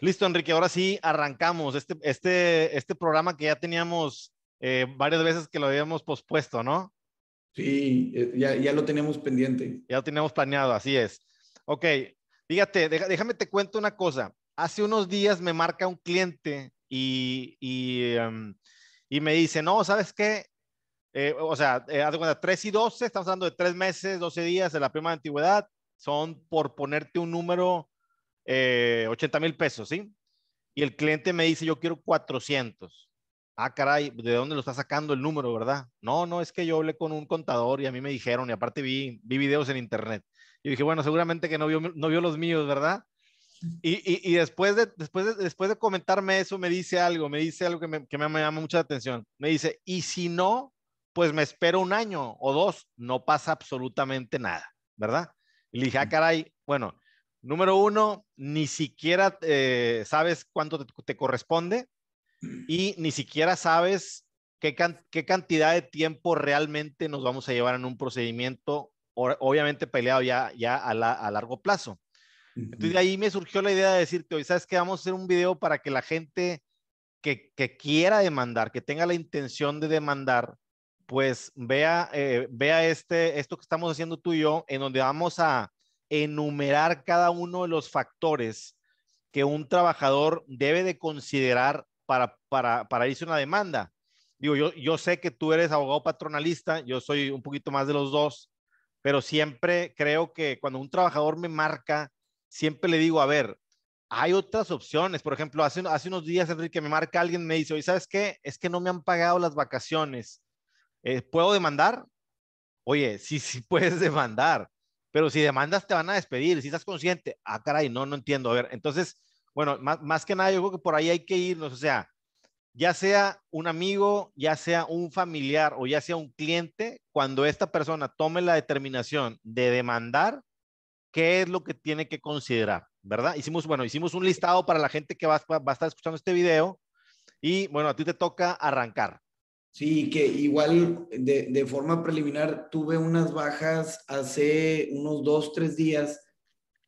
Listo, Enrique, ahora sí arrancamos este, este, este programa que ya teníamos eh, varias veces que lo habíamos pospuesto, ¿no? Sí, eh, ya, ya lo teníamos pendiente. Ya lo teníamos planeado, así es. Ok, fíjate, déjame te cuento una cosa. Hace unos días me marca un cliente y, y, em, y me dice, no, ¿sabes qué? Eh, o sea, eh, haz de cuenta, 3 y 12, estamos hablando de 3 meses, 12 días de la prima de antigüedad, son por ponerte un número, eh, 80 mil pesos, ¿sí? Y el cliente me dice, yo quiero 400. Ah, caray, ¿de dónde lo está sacando el número, verdad? No, no, es que yo hablé con un contador y a mí me dijeron, y aparte vi, vi videos en internet. Y dije, bueno, seguramente que no vio, no vio los míos, ¿verdad? Y, y, y, después, de, después, de, después de comentarme eso, me dice algo, me dice algo que me, que me llama mucha atención. Me dice, y si no, pues me espero un año o dos, no pasa absolutamente nada, ¿verdad? Y le dije, ah, caray, bueno, número uno, ni siquiera eh, sabes cuánto te, te, corresponde y ni siquiera sabes qué, can qué, cantidad de tiempo realmente nos vamos a llevar en un procedimiento, obviamente peleado ya, ya a, la, a largo plazo. Entonces de ahí me surgió la idea de decirte, hoy sabes que vamos a hacer un video para que la gente que, que quiera demandar, que tenga la intención de demandar, pues vea, eh, vea este, esto que estamos haciendo tú y yo, en donde vamos a enumerar cada uno de los factores que un trabajador debe de considerar para, para, para irse una demanda. Digo, yo, yo sé que tú eres abogado patronalista, yo soy un poquito más de los dos, pero siempre creo que cuando un trabajador me marca, siempre le digo, a ver, hay otras opciones. Por ejemplo, hace, hace unos días, Enrique, me marca alguien, me dice, oye, ¿sabes qué? Es que no me han pagado las vacaciones eh, ¿puedo demandar? Oye, sí, sí puedes demandar, pero si demandas te van a despedir, si estás consciente, ah, caray, no, no entiendo. A ver, entonces, bueno, más, más que nada, yo creo que por ahí hay que irnos, o sea, ya sea un amigo, ya sea un familiar o ya sea un cliente, cuando esta persona tome la determinación de demandar, ¿qué es lo que tiene que considerar? ¿Verdad? Hicimos, bueno, hicimos un listado para la gente que va, va a estar escuchando este video y bueno, a ti te toca arrancar. Sí, que igual de, de, forma preliminar tuve unas bajas hace unos dos, tres días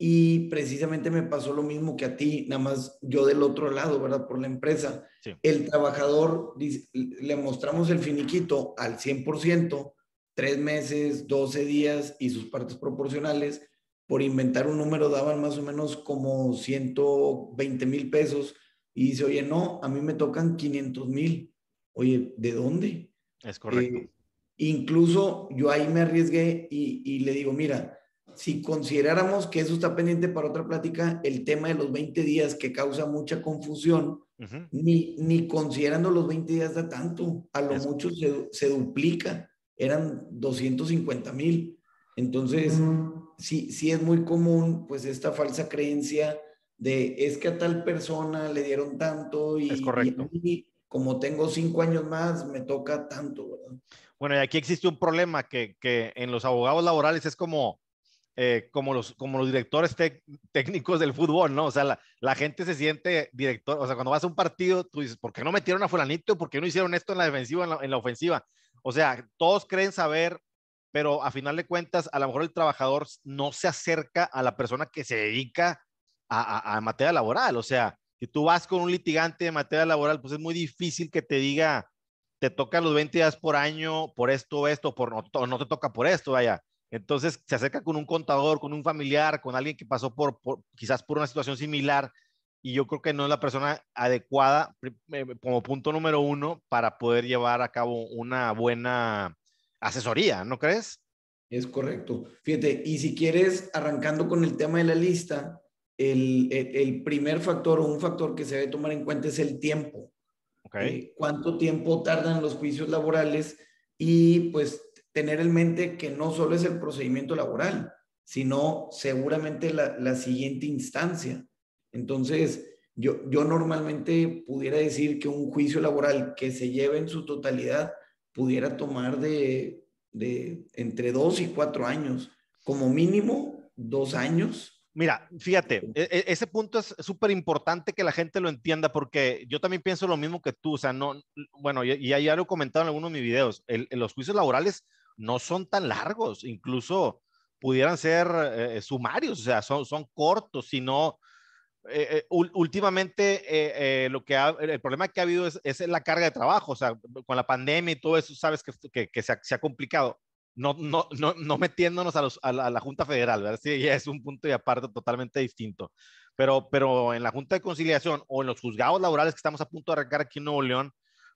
y precisamente me pasó lo mismo que a ti, nada más yo del otro lado, ¿verdad? Por la empresa. Sí. El trabajador, le mostramos el finiquito al 100%, tres meses, 12 días y sus partes proporcionales. Por inventar un número daban más o menos como 120 mil pesos y dice, oye, no, a mí me tocan 500 mil Oye, ¿de dónde? Es correcto. Eh, incluso yo ahí me arriesgué y, y, le digo, mira, si consideráramos que eso está pendiente para otra plática, el tema de los 20 días que causa mucha confusión, uh -huh. ni, ni considerando los 20 días da tanto, a lo es... mucho se, se, duplica, eran 250 mil. Entonces, uh -huh. sí, sí es muy común, pues, esta falsa creencia de es que a tal persona le dieron tanto y, es correcto. y como tengo cinco años más, me toca tanto, ¿verdad? Bueno, y aquí existe un problema que, que en los abogados laborales es como, eh, como, los, como los directores técnicos del fútbol, ¿no? O sea, la, gente se siente director, o sea, cuando vas a un partido, tú dices, ¿por qué no metieron a fulanito? ¿Por qué no hicieron esto en la defensiva, en la, en la ofensiva? O sea, todos creen saber, pero a final de cuentas, a lo mejor el trabajador no se acerca a la persona que se dedica a, a materia laboral, o sea, si tú vas con un litigante de materia laboral, pues es muy difícil que te diga, te toca los 20 días por año por esto esto, por no, no, te toca por esto, vaya. Entonces se acerca con un contador, con un familiar, con alguien que pasó por, por quizás por una situación similar y yo creo que no es la persona adecuada eh, como punto número uno para poder llevar a cabo una buena asesoría, ¿no crees? Es correcto. Fíjate, y si quieres, arrancando con el tema de la lista, el, el, el, primer factor o un factor que se debe tomar en cuenta es el tiempo. Okay. Eh, ¿Cuánto tiempo tardan los juicios laborales? Y pues tener en mente que no solo es el procedimiento laboral, sino seguramente la, la siguiente instancia. Entonces, yo, yo normalmente pudiera decir que un juicio laboral que se lleve en su totalidad pudiera tomar de, de entre dos y cuatro años, como mínimo dos años Mira, fíjate, e, e, ese punto es súper importante que la gente lo entienda porque yo también pienso lo mismo que tú, o sea, no, bueno, y, y ya lo he comentado en algunos de mis videos, el, los juicios laborales no son tan largos, incluso pudieran ser eh, sumarios, o sea, son, son cortos, sino eh, eh, últimamente lo que el problema que ha habido es, es, la carga de trabajo, o sea, con la pandemia y todo eso, sabes que, que, que se, ha, se, ha, complicado. No, no, no, no metiéndonos a, los, a, la, Junta Federal, ¿verdad? Sí, es un punto y aparte totalmente distinto. Pero, pero en la Junta de Conciliación o en los juzgados laborales que estamos a punto de arrancar aquí en Nuevo León,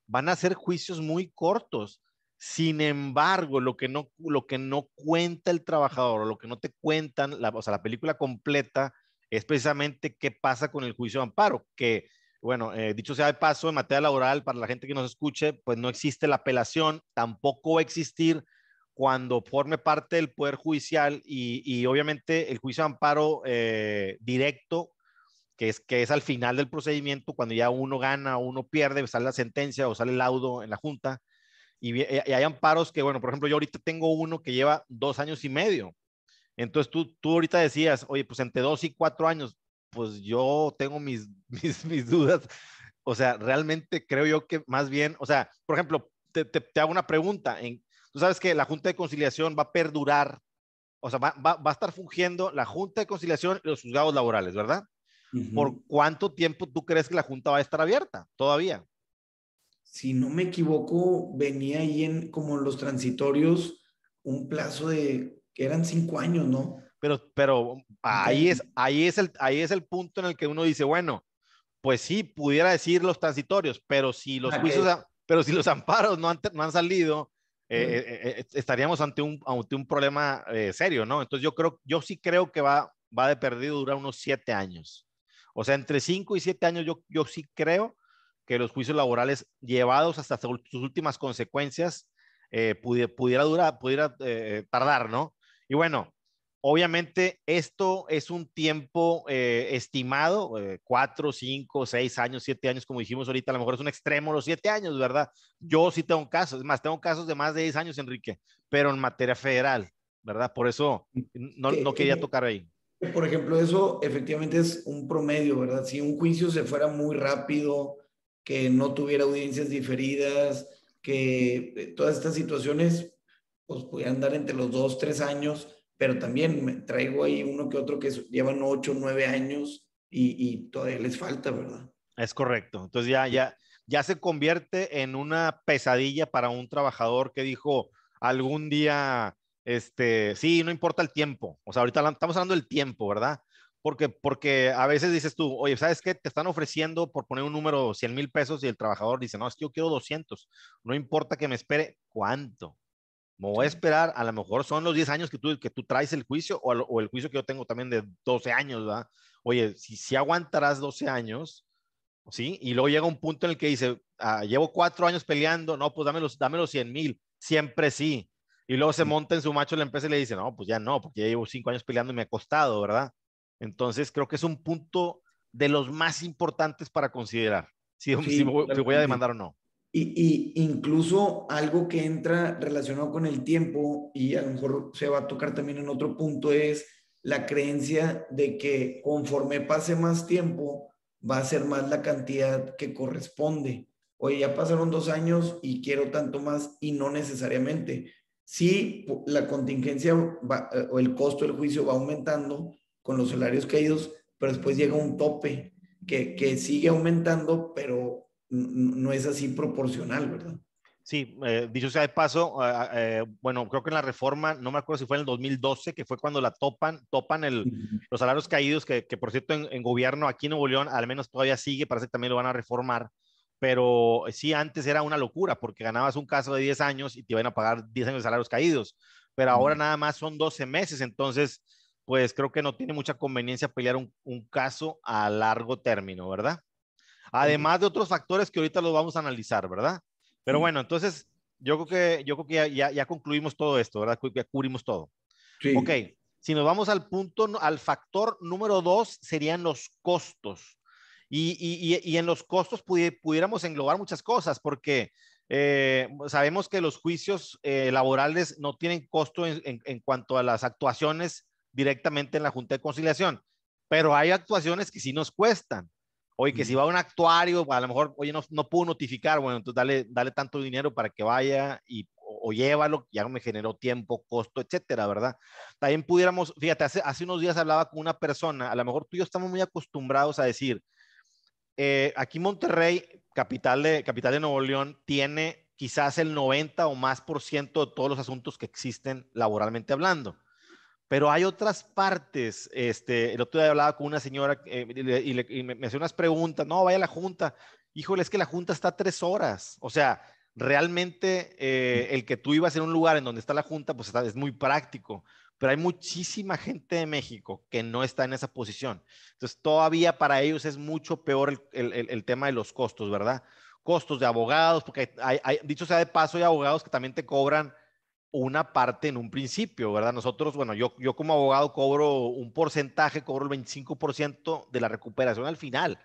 van a ser juicios muy cortos. Sin embargo, lo que no, lo que no cuenta el trabajador o lo que no te cuentan, la, o sea, la película completa es precisamente qué pasa con el juicio de amparo, que, bueno, eh, dicho sea de paso, en materia laboral, para la gente que nos escuche, pues no existe la apelación, tampoco va a existir cuando forme parte del Poder Judicial y, y obviamente el juicio de amparo eh, directo, que es, que es al final del procedimiento, cuando ya uno gana o uno pierde, sale la sentencia o sale el laudo en la Junta, y, y, hay amparos que, bueno, por ejemplo, yo ahorita tengo uno que lleva dos años y medio. Entonces tú, tú ahorita decías, oye, pues entre dos y cuatro años, pues yo tengo mis, mis, mis dudas. O sea, realmente creo yo que más bien, o sea, por ejemplo, te, te, te hago una pregunta. En, tú sabes que la Junta de Conciliación va a perdurar, o sea, va, va, va a estar fungiendo la Junta de Conciliación y los juzgados laborales, ¿verdad? Uh -huh. ¿Por cuánto tiempo tú crees que la Junta va a estar abierta todavía? si no me equivoco, venía ahí en como en los transitorios un plazo de que eran cinco años, ¿no? Pero, pero ahí es, ahí es el, ahí es el punto en el que uno dice, bueno, pues sí, pudiera decir los transitorios, pero si los okay. juicios, pero si los amparos no han, no han salido, eh, eh, eh, estaríamos ante un, ante un problema eh, serio, ¿no? Entonces yo creo, yo sí creo que va, va de perdido durar unos siete años. O sea, entre cinco y siete años yo, yo sí creo que los juicios laborales llevados hasta sus últimas consecuencias pudiera, pudiera, durar, pudiera tardar, ¿no? Y bueno, obviamente esto es un tiempo eh, estimado, eh, cuatro, cinco, seis años, siete años, como dijimos ahorita, a lo mejor es un extremo los siete años, ¿verdad? Yo sí tengo casos, es más, tengo casos de más de diez años, Enrique, pero en materia federal, ¿verdad? Por eso no, no quería tocar ahí. Por ejemplo, eso efectivamente es un promedio, ¿verdad? Si un juicio se fuera muy rápido, que no tuviera audiencias diferidas, que eh, todas estas situaciones pues pudieran dar entre los dos, tres años, pero también traigo ahí uno que otro que llevan ocho, nueve años y, y todavía les falta, ¿verdad? Es correcto. Entonces ya, ya, ya se convierte en una pesadilla para un trabajador que dijo algún día, este, sí, no importa el tiempo. O sea, ahorita estamos hablando del tiempo, ¿verdad? porque, porque a veces dices tú, oye, ¿sabes qué? Te están ofreciendo por poner un número 100 mil pesos y el trabajador dice, no, es que yo quiero 200. No importa que me espere, ¿cuánto? Me voy a esperar, a lo mejor son los 10 años que tú, que tú traes el juicio o, o el juicio que yo tengo también de 12 años, ¿verdad? Oye, si, si aguantarás 12 años, ¿sí? Y luego llega un punto en el que dice, ah, llevo cuatro años peleando, no, pues dame los, dame los 100 mil, siempre sí. Y luego se monta en su macho la empresa y le dice, no, pues ya no, porque ya llevo cinco años peleando y me ha costado, ¿verdad? Entonces, creo que es un punto de los más importantes para considerar si, sí, si, voy, si voy, a demandar o no. Y, incluso algo que entra relacionado con el tiempo y a lo mejor se va a tocar también en otro punto es la creencia de que conforme pase más tiempo va a ser más la cantidad que corresponde. Oye, ya pasaron dos años y quiero tanto más y no necesariamente. Sí, la contingencia eh, o el costo del juicio va aumentando, con los salarios caídos, pero después llega un tope que, que sigue aumentando, pero no es así proporcional, ¿verdad? Sí, eh, dicho sea de paso, eh, eh, bueno, creo que en la reforma, no me acuerdo si fue en el 2012, que fue cuando la topan, topan el, los salarios caídos, que, que por cierto en, en, gobierno aquí en Nuevo León al menos todavía sigue, parece que también lo van a reformar, pero sí, antes era una locura, porque ganabas un caso de 10 años y te iban a pagar 10 años de salarios caídos, pero ahora nada más son 12 meses, entonces pues creo que no tiene mucha conveniencia pelear un, un caso a largo término, ¿verdad? Además de otros factores que ahorita los vamos a analizar, ¿verdad? Pero bueno, entonces yo creo que, yo creo que ya, ya, ya concluimos todo esto, ¿verdad? Ya cubrimos todo. Sí. Ok, si nos vamos al punto, al factor número dos, serían los costos. Y, y, y en los costos pudiéramos englobar muchas cosas, porque eh, sabemos que los juicios eh, laborales no tienen costo en, en, en cuanto a las actuaciones directamente en la Junta de Conciliación. Pero hay actuaciones que sí nos cuestan. Oye, que si va un actuario, a lo mejor, oye, no, no pudo notificar, bueno, entonces dale, dale tanto dinero para que vaya y, o, o, llévalo, ya me generó tiempo, costo, etcétera, ¿verdad? También pudiéramos, fíjate, hace, hace unos días hablaba con una persona, a lo mejor tú y yo estamos muy acostumbrados a decir, eh, aquí Monterrey, capital de, capital de Nuevo León, tiene quizás el 90 o más por ciento de todos los asuntos que existen laboralmente hablando. Pero hay otras partes, este, el otro día hablaba con una señora eh, y, me, hacía unas preguntas, no, vaya a la junta, híjole, es que la junta está tres horas, o sea, realmente eh, el que tú ibas en un lugar en donde está la junta, pues es muy práctico, pero hay muchísima gente de México que no está en esa posición. Entonces, todavía para ellos es mucho peor el, tema de los costos, ¿verdad? Costos de abogados, porque dicho sea de paso, hay abogados que también te cobran una parte en un principio, ¿verdad? Nosotros, bueno, yo, yo como abogado cobro un porcentaje, cobro el 25% de la recuperación al final,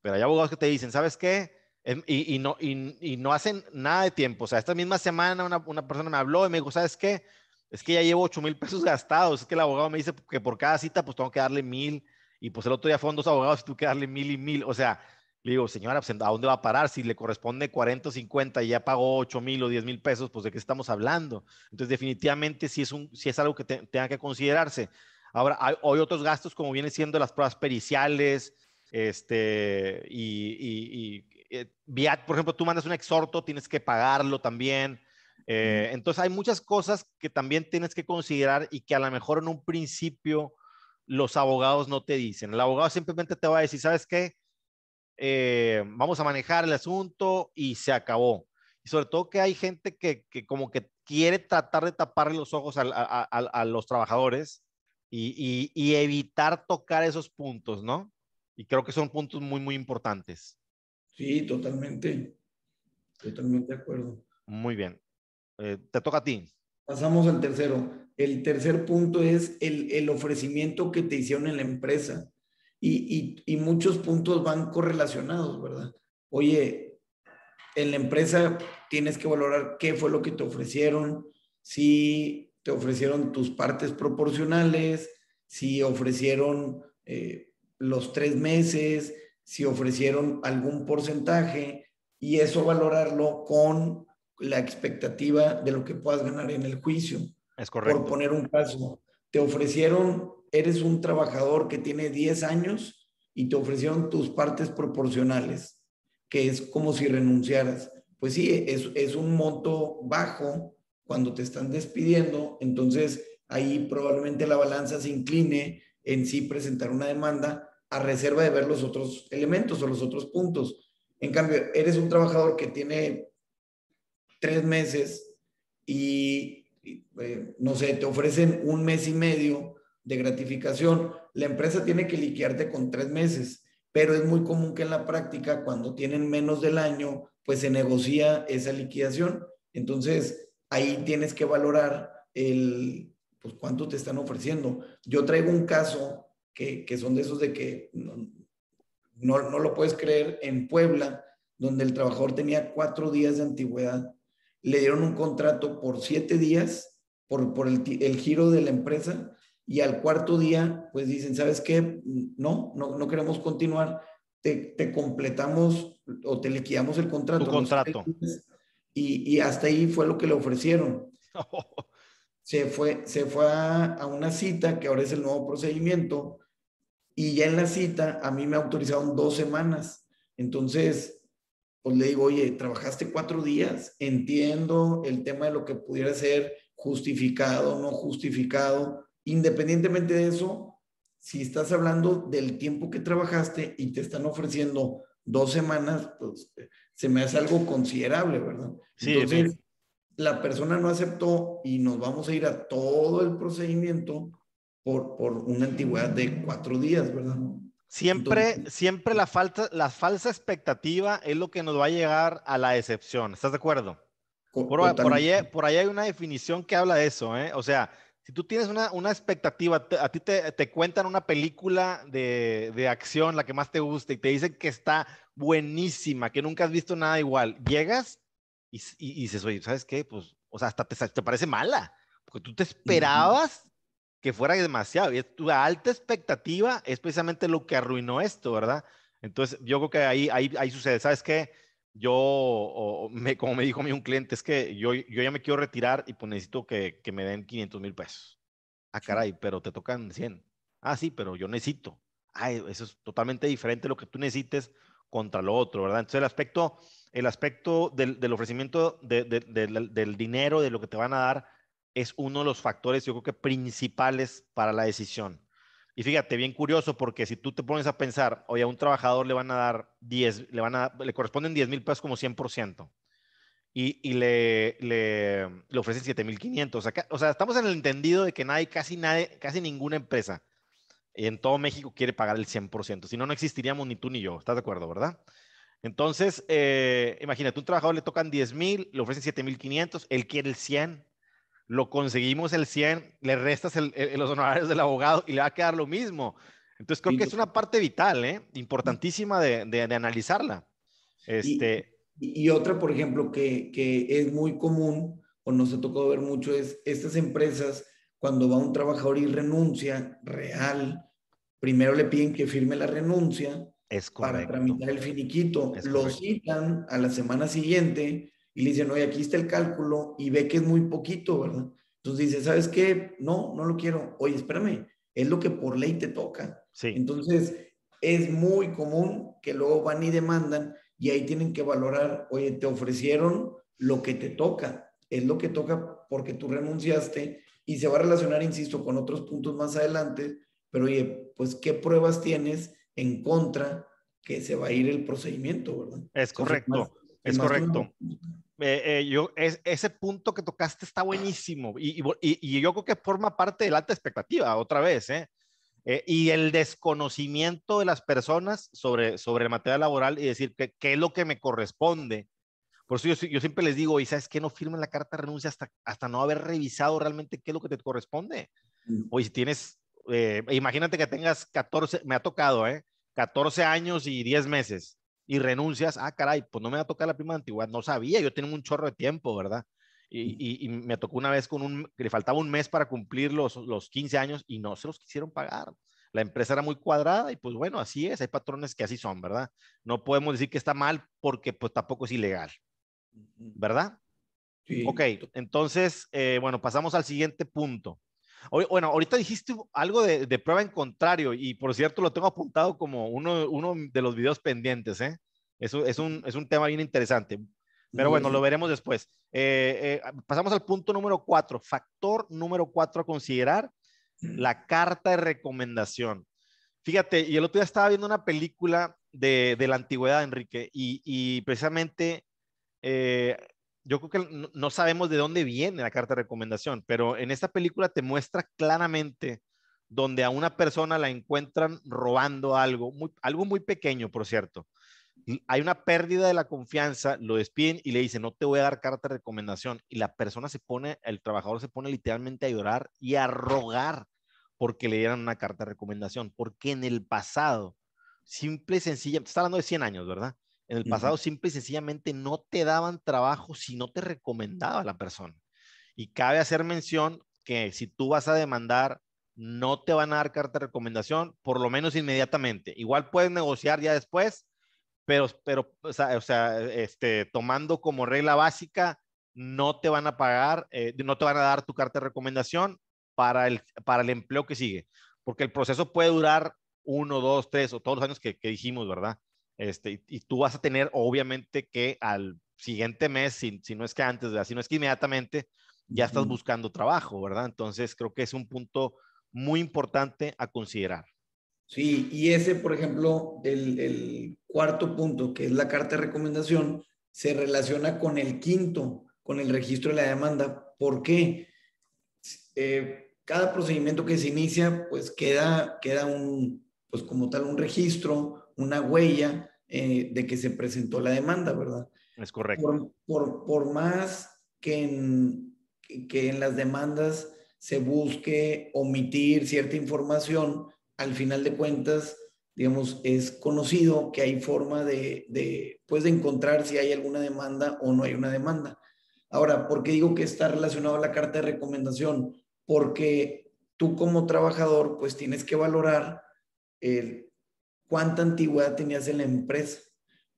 pero hay abogados que te dicen, ¿sabes qué? Em, y, no, y, no hacen nada de tiempo. O sea, esta misma semana una, una persona me habló y me dijo, ¿sabes qué? es que ya llevo 8 mil pesos gastados, es que el abogado me dice que por cada cita pues tengo que darle mil y pues el otro día fueron dos abogados y tuve que darle mil y mil, o sea, le digo, señora, pues, ¿a dónde va a parar? Si le corresponde 40 o 50 y ya pagó 8 mil o 10 mil pesos, pues de qué estamos hablando. Entonces, definitivamente sí es, un, sí es algo que tenga que considerarse. Ahora, hay, otros gastos como vienen siendo las pruebas periciales, este, y, y, eh, por ejemplo, tú mandas un exhorto, tienes que pagarlo también. Eh, entonces hay muchas cosas que también tienes que considerar y que a lo mejor en un principio los abogados no te dicen. El abogado simplemente te va a decir, ¿sabes qué? Eh, vamos a manejar el asunto y se acabó. Y sobre todo que hay gente que, como que quiere tratar de taparle los ojos a, los trabajadores y, y, evitar tocar esos puntos, ¿no? Y creo que son puntos muy, muy importantes. Sí, totalmente. Totalmente de acuerdo. Muy bien. Eh, te toca a ti. Pasamos al tercero. El tercer punto es el, el ofrecimiento que te hicieron en la empresa. Y, y, y, muchos puntos van correlacionados, ¿verdad? Oye, en la empresa tienes que valorar qué fue lo que te ofrecieron, si te ofrecieron tus partes proporcionales, si ofrecieron eh, los tres meses, si ofrecieron algún porcentaje, y eso valorarlo con la expectativa de lo que puedas ganar en el juicio. Es correcto. Por poner un caso, te ofrecieron, eres un trabajador que tiene 10 años y te ofrecieron tus partes proporcionales, que es como si renunciaras. Pues sí, es, es un monto bajo cuando te están despidiendo, entonces ahí probablemente la balanza se incline en sí presentar una demanda a reserva de ver los otros elementos o los otros puntos. En cambio, eres un trabajador que tiene tres meses y, eh, no sé, te ofrecen un mes y medio de gratificación, la empresa tiene que liquidarte con tres meses, pero es muy común que en la práctica, cuando tienen menos del año, pues se negocia esa liquidación. Entonces, ahí tienes que valorar el, pues, cuánto te están ofreciendo. Yo traigo un caso que, que son de esos de que no, no, no, lo puedes creer, en Puebla, donde el trabajador tenía cuatro días de antigüedad le dieron un contrato por siete días por, por el, el, giro de la empresa y al cuarto día, pues dicen, ¿sabes qué? No, no, no queremos continuar, te, te, completamos o te liquidamos el contrato. Tu contrato. Y, y, hasta ahí fue lo que le ofrecieron. Se fue, se fue a, a una cita, que ahora es el nuevo procedimiento, y ya en la cita a mí me autorizaron dos semanas. Entonces, pues le digo, oye, trabajaste cuatro días, entiendo el tema de lo que pudiera ser justificado, no justificado, independientemente de eso, si estás hablando del tiempo que trabajaste y te están ofreciendo dos semanas, pues se me hace algo considerable, ¿verdad? Sí, Entonces, la persona no aceptó y nos vamos a ir a todo el procedimiento por, por una antigüedad de cuatro días, ¿verdad? Siempre, siempre la, falta, la falsa expectativa es lo que nos va a llegar a la decepción. ¿Estás de acuerdo? Por, por, ahí, por ahí hay una definición que habla de eso. ¿eh? O sea, si tú tienes una, una expectativa, a ti te, te, cuentan una película de, de, acción, la que más te gusta, y te dicen que está buenísima, que nunca has visto nada igual. Llegas y, y, y dices, oye, ¿sabes qué? Pues, o sea, hasta te, te parece mala, porque tú te esperabas que fuera demasiado. Y tu alta expectativa es precisamente lo que arruinó esto, ¿verdad? Entonces, yo creo que ahí, ahí, ahí sucede. ¿Sabes qué? Yo, me, como me dijo a mí un cliente, es que yo, yo ya me quiero retirar y pues necesito que, que me den 500 mil pesos. Ah, caray, pero te tocan 100. Ah, sí, pero yo necesito. Ay, eso es totalmente diferente lo que tú necesites contra lo otro, ¿verdad? Entonces el aspecto, el aspecto del, del ofrecimiento de, de, del dinero, de lo que te van a dar, es uno de los factores, yo creo que principales para la decisión. Y fíjate, bien curioso, porque si tú te pones a pensar, oye, a un trabajador le van a dar 10, le, van a, le corresponden 10 mil pesos como 100%, y, y le, le, le, ofrecen 7,500. O sea, o sea, estamos en el entendido de que nadie, casi, nadie, casi ninguna empresa en todo México quiere pagar el 100%. Si no, no existiríamos ni tú ni yo. ¿Estás de acuerdo, verdad? Entonces, eh, imagínate, un trabajador le tocan 10 mil, le ofrecen 7,500, él quiere el 100, lo conseguimos el 100, le restas el, el, los honorarios del abogado y le va a quedar lo mismo. Entonces creo que es una parte vital, ¿eh? importantísima de, de, de analizarla. Este... Y, y, otra, por ejemplo, que, que es muy común o nos ha tocado ver mucho es estas empresas, cuando va un trabajador y renuncia real, primero le piden que firme la renuncia es para tramitar el finiquito. Lo citan a la semana siguiente y le dicen, oye, aquí está el cálculo y ve que es muy poquito, ¿verdad? Entonces dice, ¿sabes qué? No, no lo quiero. Oye, espérame, es lo que por ley te toca. Sí. Entonces, es muy común que luego van y demandan y ahí tienen que valorar, oye, te ofrecieron lo que te toca, es lo que toca porque tú renunciaste y se va a relacionar, insisto, con otros puntos más adelante, pero oye, pues, ¿qué pruebas tienes en contra que se va a ir el procedimiento, verdad? Es correcto, más, es correcto. Eh, eh, yo, es, ese punto que tocaste está buenísimo y, y, y, yo creo que forma parte de la alta expectativa, otra vez, ¿eh? Eh, y el desconocimiento de las personas sobre, sobre el material laboral y decir qué es lo que me corresponde. Por eso yo, yo, siempre les digo, ¿y sabes qué? No firmen la carta de renuncia hasta, hasta no haber revisado realmente qué es lo que te corresponde. Mm. O si tienes, eh, imagínate que tengas 14, me ha tocado, ¿eh? 14 años y 10 meses y renuncias, ah, caray, pues no me va a tocar la prima de antigüedad, no sabía, yo tenía un chorro de tiempo, ¿verdad? Y, y, y, me tocó una vez con un, que le faltaba un mes para cumplir los, los 15 años y no se los quisieron pagar. La empresa era muy cuadrada y pues bueno, así es, hay patrones que así son, ¿verdad? No podemos decir que está mal porque pues tampoco es ilegal, ¿verdad? Sí. Ok, entonces, eh, bueno, pasamos al siguiente punto. Bueno, ahorita dijiste algo de, de, prueba en contrario y por cierto lo tengo apuntado como uno, uno de los videos pendientes, ¿eh? Eso es un, es un tema bien interesante. Pero bueno, lo veremos después. Eh, eh, pasamos al punto número cuatro. Factor número cuatro a considerar, la carta de recomendación. Fíjate, y el otro día estaba viendo una película de, de la antigüedad, Enrique, y, y precisamente eh, yo creo que no, sabemos de dónde viene la carta de recomendación, pero en esta película te muestra claramente donde a una persona la encuentran robando algo, muy, algo muy pequeño, por cierto hay una pérdida de la confianza, lo despiden y le dicen, no te voy a dar carta de recomendación. Y la persona se pone, el trabajador se pone literalmente a llorar y a rogar porque le dieran una carta de recomendación, porque en el pasado, simple y sencillamente, está hablando de 100 años, ¿verdad? En el pasado, uh -huh. simple y sencillamente no te daban trabajo si no te recomendaba la persona. Y cabe hacer mención que si tú vas a demandar, no te van a dar carta de recomendación, por lo menos inmediatamente. Igual puedes negociar ya después, pero, pero o sea, o sea, este, tomando como regla básica, no te van a pagar, eh, no te van a dar tu carta de recomendación para el, para el empleo que sigue, porque el proceso puede durar uno, dos, tres o todos los años que, que dijimos, ¿verdad? Este, y, y, tú vas a tener, obviamente, que al siguiente mes, si, si no es que antes, ¿verdad? si no es que inmediatamente, ya estás buscando trabajo, ¿verdad? Entonces, creo que es un punto muy importante a considerar. Sí, y ese, por ejemplo, el, el, cuarto punto, que es la carta de recomendación, se relaciona con el quinto, con el registro de la demanda. ¿Por qué? Eh, cada procedimiento que se inicia, pues queda, queda un, pues como tal, un registro, una huella eh, de que se presentó la demanda, ¿verdad? Es correcto. Por, por, por más que en, que en las demandas se busque omitir cierta información, al final de cuentas, digamos, es conocido que hay forma de, de, pues, de encontrar si hay alguna demanda o no hay una demanda. Ahora, ¿por qué digo que está relacionado a la carta de recomendación? Porque tú como trabajador, pues tienes que valorar el, cuánta antigüedad tenías en la empresa.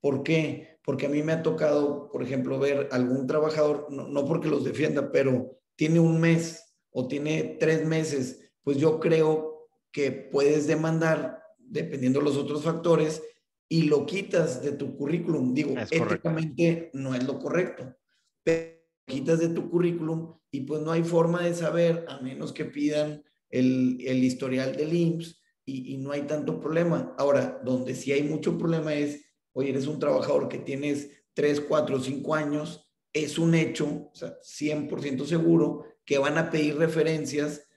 ¿Por qué? Porque a mí me ha tocado, por ejemplo, ver algún trabajador, no, porque los defienda, pero tiene un mes o tiene tres meses, pues yo creo que puedes demandar, dependiendo de los otros factores, y lo quitas de tu currículum. Digo, éticamente no es lo correcto, pero quitas de tu currículum y pues no hay forma de saber, a menos que pidan el, el historial del IMSS y, y, no hay tanto problema. Ahora, donde sí hay mucho problema es, oye, eres un trabajador que tienes 3, 4, 5 años, es un hecho, o sea, 100% seguro que van a pedir referencias.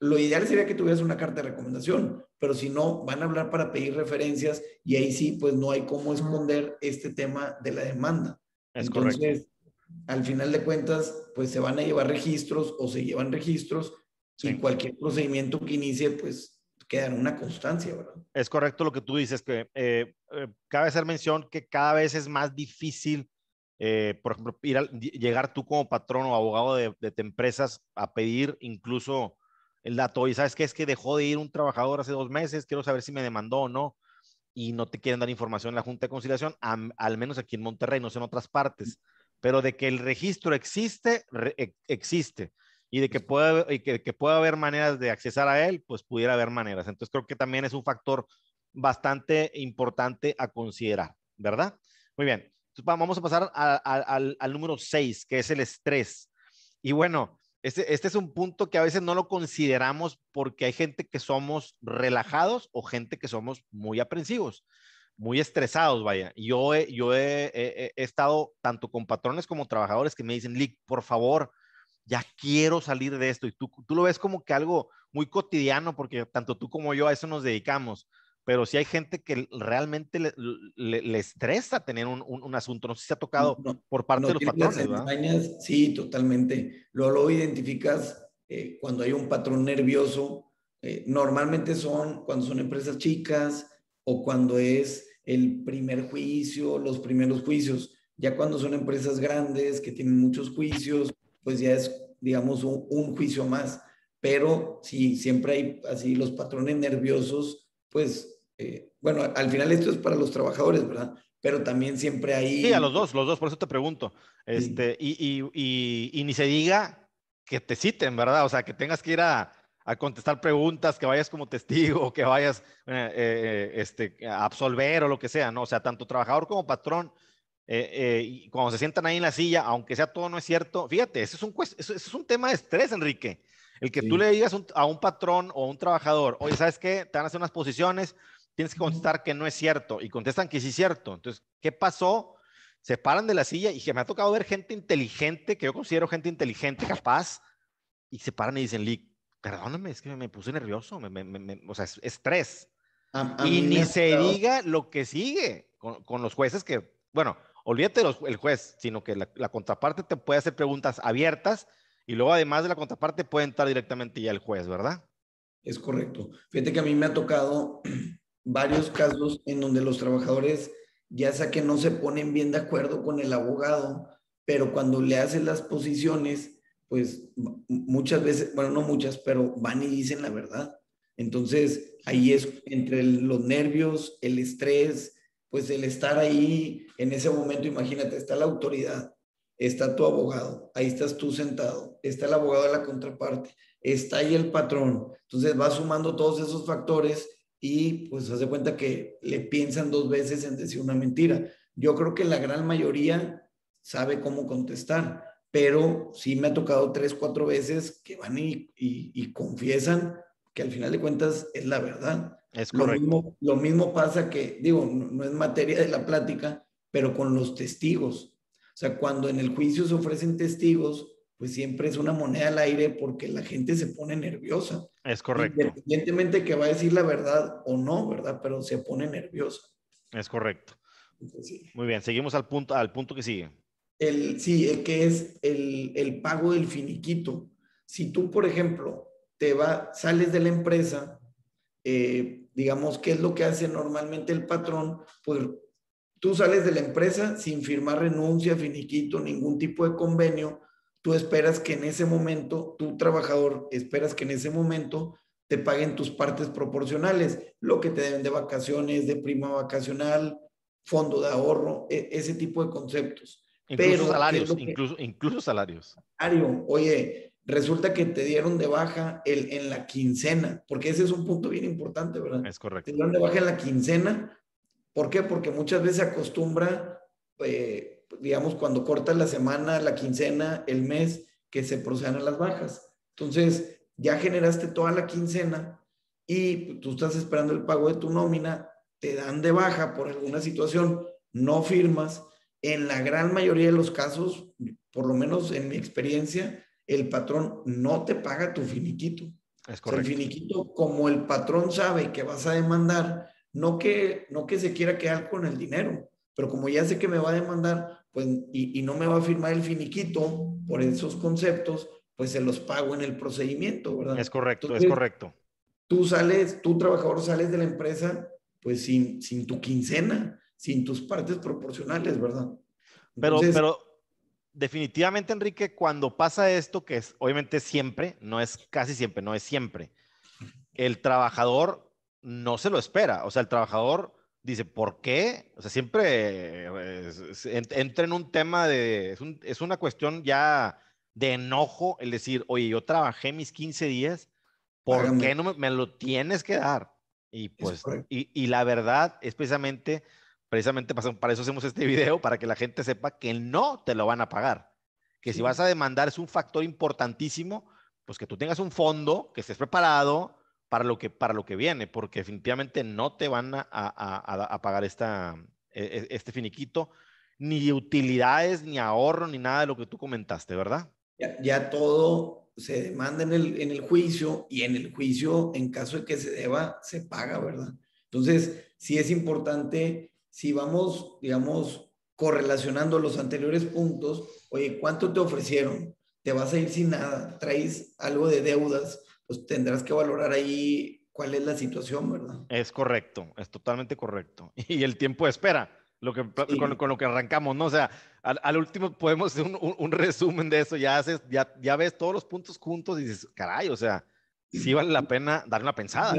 Lo ideal sería que tuvieras una carta de recomendación, pero si no, van a hablar para pedir referencias y ahí sí, pues no hay cómo esconder este tema de la demanda. Es Entonces, al final de cuentas, pues se van a llevar registros o se llevan registros y cualquier procedimiento que inicie, pues queda en una constancia, ¿verdad? Es correcto lo que tú dices, que eh, eh, cabe hacer mención que cada vez es más difícil, eh, por ejemplo, ir a, llegar tú como patrón o abogado de, de, empresas a pedir incluso el dato, y sabes qué es que dejó de ir un trabajador hace dos meses, quiero saber si me demandó o no, y no te quieren dar información en la Junta de Conciliación, al menos aquí en Monterrey, no sé en otras partes pero de que el registro existe, e, existe. Y de que pueda, y que, que pueda haber maneras de accesar a él, pues pudiera haber maneras. Entonces creo que también es un factor bastante importante a considerar, ¿verdad? Muy bien. Entonces vamos a pasar al, al, número 6, que es el estrés. Y bueno, este, este, es un punto que a veces no lo consideramos porque hay gente que somos relajados o gente que somos muy aprensivos muy estresados, vaya. Yo, he, yo he, estado tanto con patrones como trabajadores que me dicen, Lick, por favor, ya quiero salir de esto. Y tú, tú lo ves como que algo muy cotidiano, porque tanto tú como yo a eso nos dedicamos. Pero si hay gente que realmente le, le, estresa tener un, un, asunto. No sé si se ha tocado por parte de los patrones, ¿verdad? Sí, totalmente. Luego lo identificas eh, cuando hay un patrón nervioso. Eh, normalmente son cuando son empresas chicas o cuando es el primer juicio, los primeros juicios. Ya cuando son empresas grandes que tienen muchos juicios, pues ya es, digamos, un, juicio más. Pero si siempre hay así los patrones nerviosos, pues, eh, bueno, al final esto es para los trabajadores, ¿verdad? Pero también siempre hay... Sí, a los dos, los dos, por eso te pregunto. Este, y, y, y, y ni se diga que te citen, ¿verdad? O sea, que tengas que ir a, a contestar preguntas, que vayas como testigo, que vayas eh, eh, este, a absolver o lo que sea, ¿no? O sea, tanto trabajador como patrón, eh, y cuando se sientan ahí en la silla, aunque sea todo no es cierto, fíjate, eso es un, eso, es un tema de estrés, Enrique. El que tú le digas a un patrón o un trabajador, oye, ¿sabes qué? Te van a hacer unas posiciones, tienes que contestar que no es cierto, y contestan que sí es cierto. Entonces, ¿qué pasó? Se paran de la silla y que me ha tocado ver gente inteligente, que yo considero gente inteligente, capaz, y se paran y dicen, Lick, perdóname, es que me puse nervioso, me, o sea, es estrés. y ni se diga lo que sigue con, con, los jueces que, bueno, olvídate los, el juez, sino que la, contraparte te puede hacer preguntas abiertas y luego además de la contraparte puede entrar directamente ya el juez, ¿verdad? Es correcto. Fíjate que a mí me ha tocado varios casos en donde los trabajadores ya sea que no se ponen bien de acuerdo con el abogado, pero cuando le hacen las posiciones, pues muchas veces, bueno, no muchas, pero van y dicen la verdad. Entonces, ahí es entre los nervios, el estrés, pues el estar ahí en ese momento, imagínate, está la autoridad, está tu abogado, ahí estás tú sentado, está el abogado de la contraparte, está ahí el patrón. Entonces, va sumando todos esos factores y pues hace cuenta que le piensan dos veces en decir una mentira. Yo creo que la gran mayoría sabe cómo contestar pero sí me ha tocado tres, cuatro veces que van y, y, confiesan que al final de cuentas es la verdad. Es correcto. Lo mismo, lo mismo pasa que, digo, no, es materia de la plática, pero con los testigos. O sea, cuando en el juicio se ofrecen testigos, pues siempre es una moneda al aire porque la gente se pone nerviosa. Es correcto. Independientemente que va a decir la verdad o no, ¿verdad? Pero se pone nerviosa. Es correcto. Muy bien, seguimos al punto, al punto que sigue el, sí, el que es el, el, pago del finiquito. Si tú, por ejemplo, te va, sales de la empresa, eh, digamos, ¿qué es lo que hace normalmente el patrón? Pues tú sales de la empresa sin firmar renuncia, finiquito, ningún tipo de convenio. Tú esperas que en ese momento, tu trabajador, esperas que en ese momento te paguen tus partes proporcionales, lo que te deben de vacaciones, de prima vacacional, fondo de ahorro, e, ese tipo de conceptos. Incluso Pero, salarios, incluso, incluso salarios. Oye, resulta que te dieron de baja el, en la quincena, porque ese es un punto bien importante, ¿verdad? Es correcto. Te dieron de baja en la quincena. ¿Por qué? Porque muchas veces se acostumbra, eh, digamos, cuando cortas la semana, la quincena, el mes, que se procedan las bajas. Entonces, ya generaste toda la quincena y tú estás esperando el pago de tu nómina, te dan de baja por alguna situación, no firmas. En la gran mayoría de los casos, por lo menos en mi experiencia, el patrón no te paga tu finiquito. Es correcto. el finiquito, como el patrón sabe que vas a demandar, no que, no que se quiera quedar con el dinero, pero como ya sé que me va a demandar, pues, y, y no me va a firmar el finiquito por esos conceptos, pues se los pago en el procedimiento, ¿verdad? Es correcto, es correcto. Tú sales, tú trabajador sales de la empresa, pues sin, sin tu quincena, sin tus partes proporcionales, ¿verdad? pero, pero definitivamente, Enrique, cuando pasa esto, que es obviamente siempre, no es casi siempre, no es siempre, el trabajador no se lo espera. O sea, el trabajador dice, ¿por qué? O sea, siempre eh, entra en un tema de, es, es, una cuestión ya de enojo el decir, oye, yo trabajé mis 15 días, ¿por qué no me, me, lo tienes que dar? Y pues, y, y, la verdad es precisamente precisamente para eso hacemos este video, para que la gente sepa que no te lo van a pagar. Que si vas a demandar es un factor importantísimo, pues que tú tengas un fondo, que estés preparado para lo que, para lo que viene, porque definitivamente no te van a, a, a pagar esta, e, e, este finiquito, ni utilidades, ni ahorro, ni nada de lo que tú comentaste, ¿verdad? Ya, ya todo se demanda en el, en el juicio y en el juicio, en caso de que se deba, se paga, ¿verdad? Entonces, sí es importante si vamos, digamos, correlacionando los anteriores puntos, oye, ¿cuánto te ofrecieron? Te vas a ir sin nada, traes algo de deudas, pues tendrás que valorar ahí cuál es la situación, ¿verdad? Es correcto, es totalmente correcto. Y el tiempo de espera, lo que, con, lo que arrancamos, ¿no? O sea, al, último podemos hacer un, resumen de eso, ya, haces, ya, ya ves todos los puntos juntos y dices, caray, o sea, sí vale la pena dar una pensada.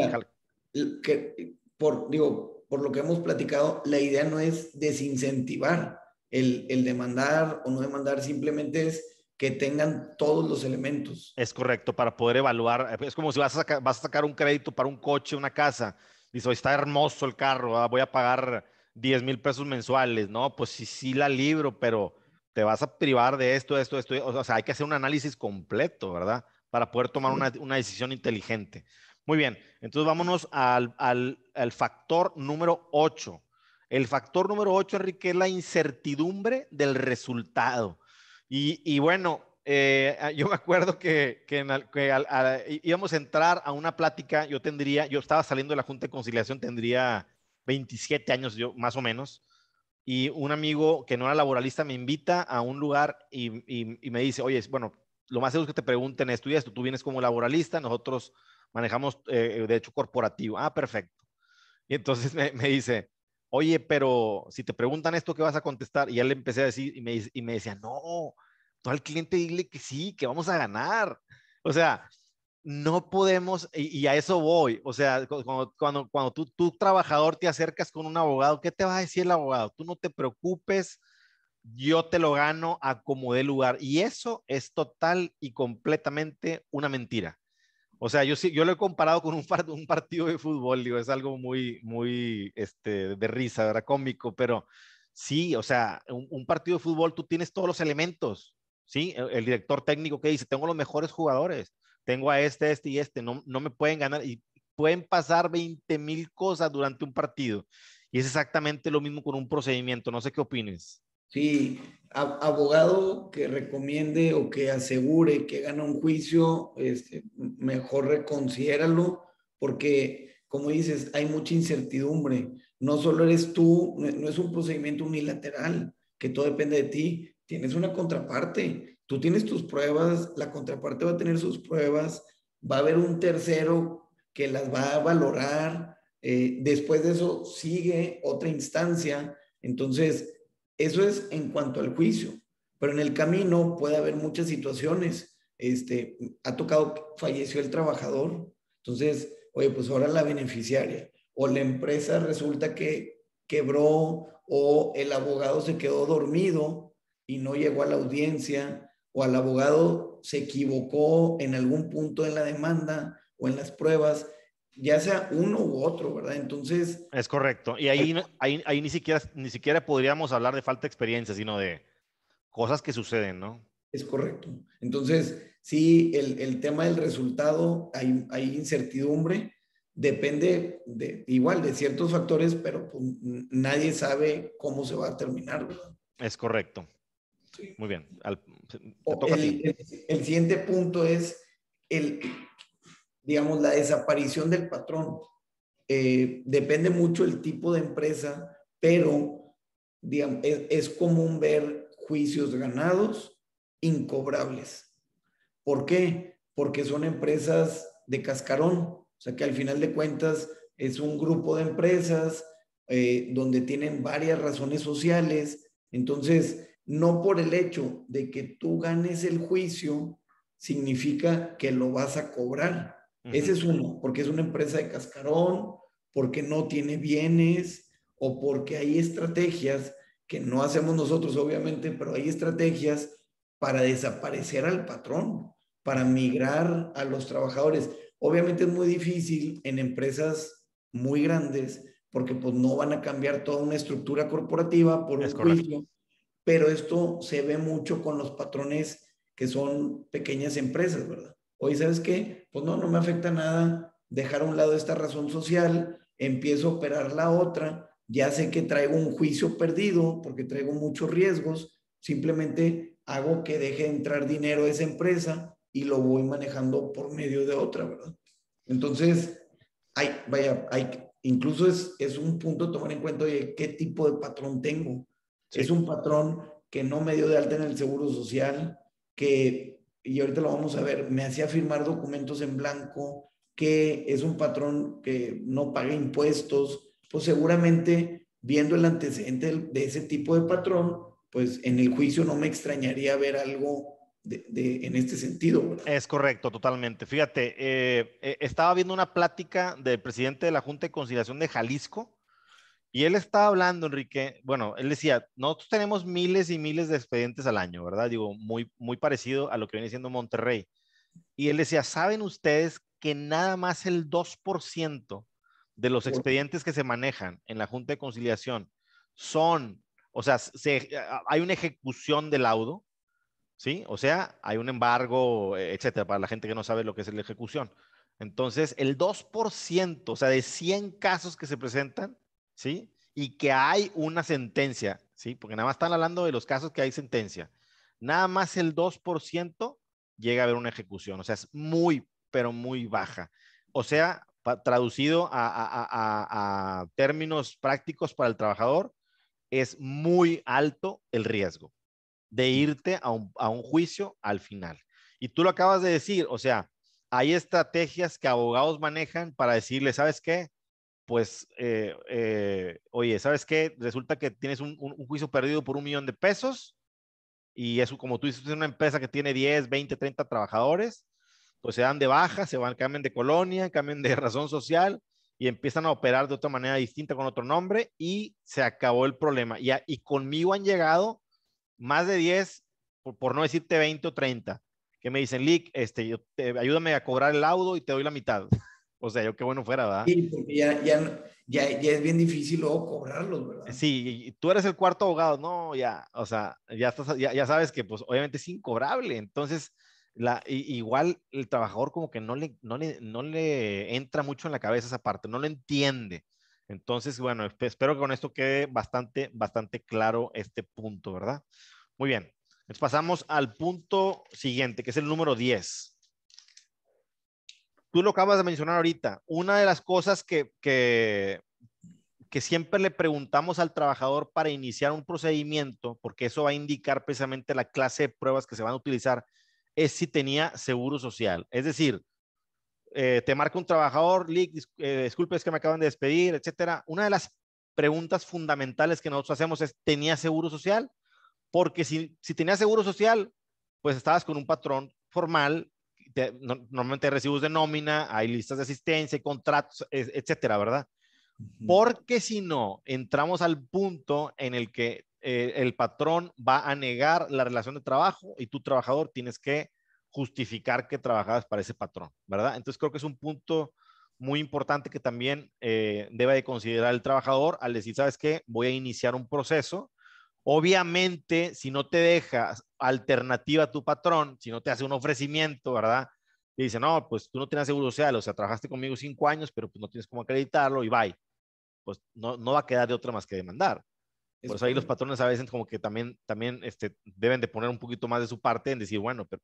que, por, digo, por lo que hemos platicado, la idea no es desincentivar el, el demandar o no demandar, simplemente es que tengan todos los elementos. Es correcto, para poder evaluar. Es como si vas a sacar, vas a sacar un crédito para un coche, una casa. Dices, está hermoso el carro, ah, voy a pagar 10 mil pesos mensuales. No, pues sí, sí la libro, pero te vas a privar de esto, esto, esto. O sea, hay que hacer un análisis completo, ¿verdad? Para poder tomar una, una decisión inteligente. Muy bien, entonces vámonos al, al, al factor número 8. El factor número 8, Enrique, es la incertidumbre del resultado. Y, y bueno, eh, yo me acuerdo que, que, que íbamos a entrar a una plática, yo tendría, yo estaba saliendo de la Junta de Conciliación, tendría 27 años yo, más o menos, y un amigo que no era laboralista me invita a un lugar y, y, y me dice, oye, bueno, lo más seguro es que te pregunten esto y esto, tú vienes como laboralista, nosotros manejamos eh, de hecho corporativo. Ah, perfecto. Y entonces me, dice, oye, pero si te preguntan esto, ¿qué vas a contestar? Y ya le empecé a decir y me, y me decía, no, tú al cliente dile que sí, que vamos a ganar. O sea, no podemos, y, a eso voy, o sea, cuando, cuando, cuando tú, trabajador, te acercas con un abogado, ¿qué te va a decir el abogado? Tú no te preocupes, yo te lo gano a como de lugar. Y eso es total y completamente una mentira. O sea, yo yo lo he comparado con un, un partido de fútbol, digo, es algo muy, muy, este, de risa, ¿verdad? Cómico, pero sí, o sea, un, un partido de fútbol, tú tienes todos los elementos, ¿sí? El, el, director técnico que dice, tengo los mejores jugadores, tengo a este, este y este, no, no me pueden ganar, y pueden pasar 20 mil cosas durante un partido. Y es exactamente lo mismo con un procedimiento, no sé qué opines. Sí, abogado que recomiende o que asegure que gana un juicio, este, mejor reconsidéralo, porque como dices, hay mucha incertidumbre. No solo eres tú, no es un procedimiento unilateral, que todo depende de ti. Tienes una contraparte, tú tienes tus pruebas, la contraparte va a tener sus pruebas, va a haber un tercero que las va a valorar. Eh, después de eso sigue otra instancia. Entonces, eso es en cuanto al juicio, pero en el camino puede haber muchas situaciones. Este, ha tocado, falleció el trabajador, entonces, oye, pues ahora la beneficiaria o la empresa resulta que, quebró o el abogado se quedó dormido y no llegó a la audiencia o al abogado se equivocó en algún punto en la demanda o en las pruebas, ya sea uno u otro, ¿verdad? Entonces... Es correcto. Y ahí, ahí, ahí ni, siquiera, ni siquiera podríamos hablar de falta de experiencia, sino de cosas que suceden, ¿no? Es correcto. Entonces, sí, el, el tema del resultado, hay, hay, incertidumbre, depende de, igual de ciertos factores, pero pues, nadie sabe cómo se va a terminar, ¿verdad? Es correcto. Muy bien. el, el, siguiente punto es el, digamos, la desaparición del patrón. Eh, depende mucho el tipo de empresa, pero es común ver juicios ganados incobrables. ¿Por qué? Porque son empresas de cascarón, o sea que al final de cuentas es un grupo de empresas eh, donde tienen varias razones sociales. Entonces, no por el hecho de que tú ganes el juicio, significa que lo vas a cobrar. Ese es uno, porque es una empresa de cascarón, porque no tiene bienes o porque hay estrategias que no hacemos nosotros, obviamente, pero hay estrategias para desaparecer al patrón, para migrar a los trabajadores. Obviamente es muy difícil en empresas muy grandes porque pues no van a cambiar toda una estructura corporativa por un juicio, pero esto se ve mucho con los patrones que son pequeñas empresas, ¿verdad? Hoy, ¿sabes qué? Pues no, no me afecta nada dejar a un lado esta razón social, empiezo a operar la otra ya sé que traigo un juicio perdido porque traigo muchos riesgos, simplemente hago que deje entrar dinero a esa empresa y lo voy manejando por medio de otra, ¿verdad? Entonces, hay, vaya, hay, incluso es, es un punto a tomar en cuenta de qué tipo de patrón tengo. Es un patrón que no me dio de alta en el seguro social, que, y ahorita lo vamos a ver, me hacía firmar documentos en blanco, que es un patrón que no paga impuestos, pues seguramente viendo el antecedente de ese tipo de patrón, pues en el juicio no me extrañaría ver algo de, en este sentido. Es correcto, totalmente. Fíjate, eh, eh, estaba viendo una plática del presidente de la Junta de Conciliación de Jalisco y él estaba hablando, Enrique, bueno, él decía, nosotros tenemos miles y miles de expedientes al año, ¿verdad? Digo, muy, muy parecido a lo que viene siendo Monterrey. Y él decía, ¿saben ustedes que nada más el 2% de los expedientes que se manejan en la Junta de Conciliación son, o sea, se, hay una ejecución del laudo, ¿sí? O sea, hay un embargo, etcétera, para la gente que no sabe lo que es la ejecución. Entonces, el 2%, o sea, de 100 casos que se presentan, ¿sí? Y que hay una sentencia, ¿sí? Porque nada más están hablando de los casos que hay sentencia. Nada más el 2% llega a haber una ejecución, o sea, es muy, pero muy baja. O sea, traducido a, términos prácticos para el trabajador, es muy alto el riesgo de irte a un, juicio al final. Y tú lo acabas de decir, o sea, hay estrategias que abogados manejan para decirle, ¿sabes qué? Pues, eh, eh, oye, ¿sabes qué? Resulta que tienes un, juicio perdido por un millón de pesos y eso, como tú dices, es una empresa que tiene 10, 20, 30 trabajadores pues se dan de baja, se van, cambian de colonia, cambian de razón social y empiezan a operar de otra manera distinta con otro nombre y se acabó el problema. Y, y conmigo han llegado más de 10, por, no decirte 20 o 30, que me dicen, Lick, este, ayúdame a cobrar el laudo y te doy la mitad. O sea, yo qué bueno fuera, ¿verdad? Sí, porque ya, ya, ya, es bien difícil luego cobrarlos, ¿verdad? Sí, y tú eres el cuarto abogado, no, ya, o sea, ya, estás, ya, ya sabes que pues obviamente es incobrable. Entonces, la, igual el trabajador como que no le, no, le, no le entra mucho en la cabeza esa parte, no lo entiende. Entonces, bueno, espero que con esto quede bastante, bastante claro este punto, ¿verdad? Muy bien. Entonces pasamos al punto siguiente, que es el número 10. Tú lo acabas de mencionar ahorita. Una de las cosas que, que, siempre le preguntamos al trabajador para iniciar un procedimiento, porque eso va a indicar precisamente la clase de pruebas que se van a utilizar es si tenía seguro social. Es decir, eh, te marca un trabajador, Lick, eh, disculpe, es que me acaban de despedir, etcétera. Una de las preguntas fundamentales que nosotros hacemos es, ¿tenía seguro social? Porque si, si tenía seguro social, pues estabas con un patrón formal, normalmente hay recibos de nómina, hay listas de asistencia, hay contratos, etcétera, ¿verdad? Porque si no, entramos al punto en el que eh, el patrón va a negar la relación de trabajo y tú, trabajador, tienes que justificar que trabajabas para ese patrón, ¿verdad? Entonces creo que es un punto muy importante que también eh, debe de considerar el trabajador al decir, ¿sabes qué? Voy a iniciar un proceso. Obviamente, si no te dejas alternativa a tu patrón, si no te hace un ofrecimiento, ¿verdad? Y dice, no, pues tú no tienes seguro social, o sea, trabajaste conmigo cinco años, pero pues no tienes cómo acreditarlo y bye. Pues no, no va a quedar de otra más que demandar. Por eso ahí los patrones a veces como que también, también este, deben de poner un poquito más de su parte en decir, bueno, pero,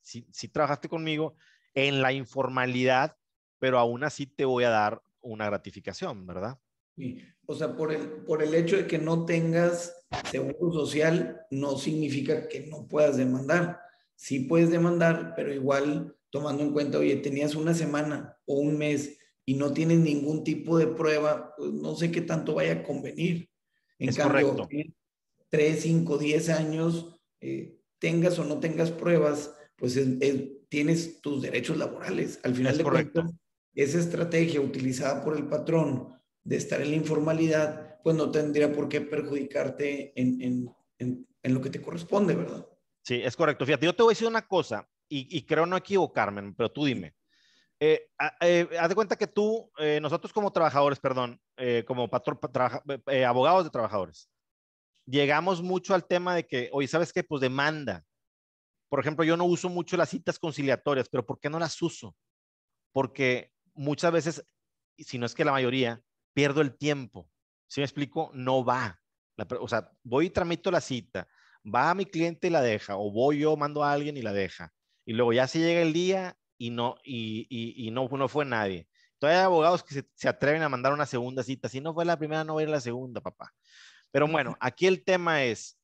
si, si, trabajaste conmigo en la informalidad, pero aún así te voy a dar una gratificación, ¿verdad? Sí. O sea, por el, por el hecho de que no tengas seguro social, no significa que no puedas demandar. Sí puedes demandar, pero igual tomando en cuenta, oye, tenías una semana o un mes y no tienes ningún tipo de prueba, pues no sé qué tanto vaya a convenir. En cambio, correcto. 3, 5, 10 años, eh, tengas o no tengas pruebas, pues tienes tus derechos laborales. Al final de cuentas, esa estrategia utilizada por el patrón de estar en la informalidad, pues no tendría por qué perjudicarte en, en, en, lo que te corresponde, ¿verdad? Sí, es correcto. Fíjate, yo te voy a decir una cosa, y, creo no equivocarme, pero tú dime. Eh, eh, haz de cuenta que tú, eh, nosotros como trabajadores, perdón, como patrón, abogados de trabajadores, llegamos mucho al tema de que, oye, ¿sabes qué? Pues demanda. Por ejemplo, yo no uso mucho las citas conciliatorias, pero ¿por qué no las uso? Porque muchas veces, si no es que la mayoría, pierdo el tiempo. Si me explico, no va. o sea, voy y tramito la cita, va a mi cliente y la deja, o voy yo, mando a alguien y la deja. Y luego ya se llega el día y no, y, y, no, no fue nadie. Todavía hay abogados que se, atreven a mandar una segunda cita. Si no fue la primera, no va a ir la segunda, papá. Pero bueno, aquí el tema es,